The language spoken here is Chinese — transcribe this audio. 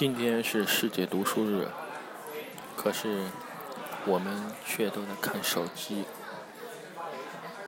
今天是世界读书日可是我们却都在看手机。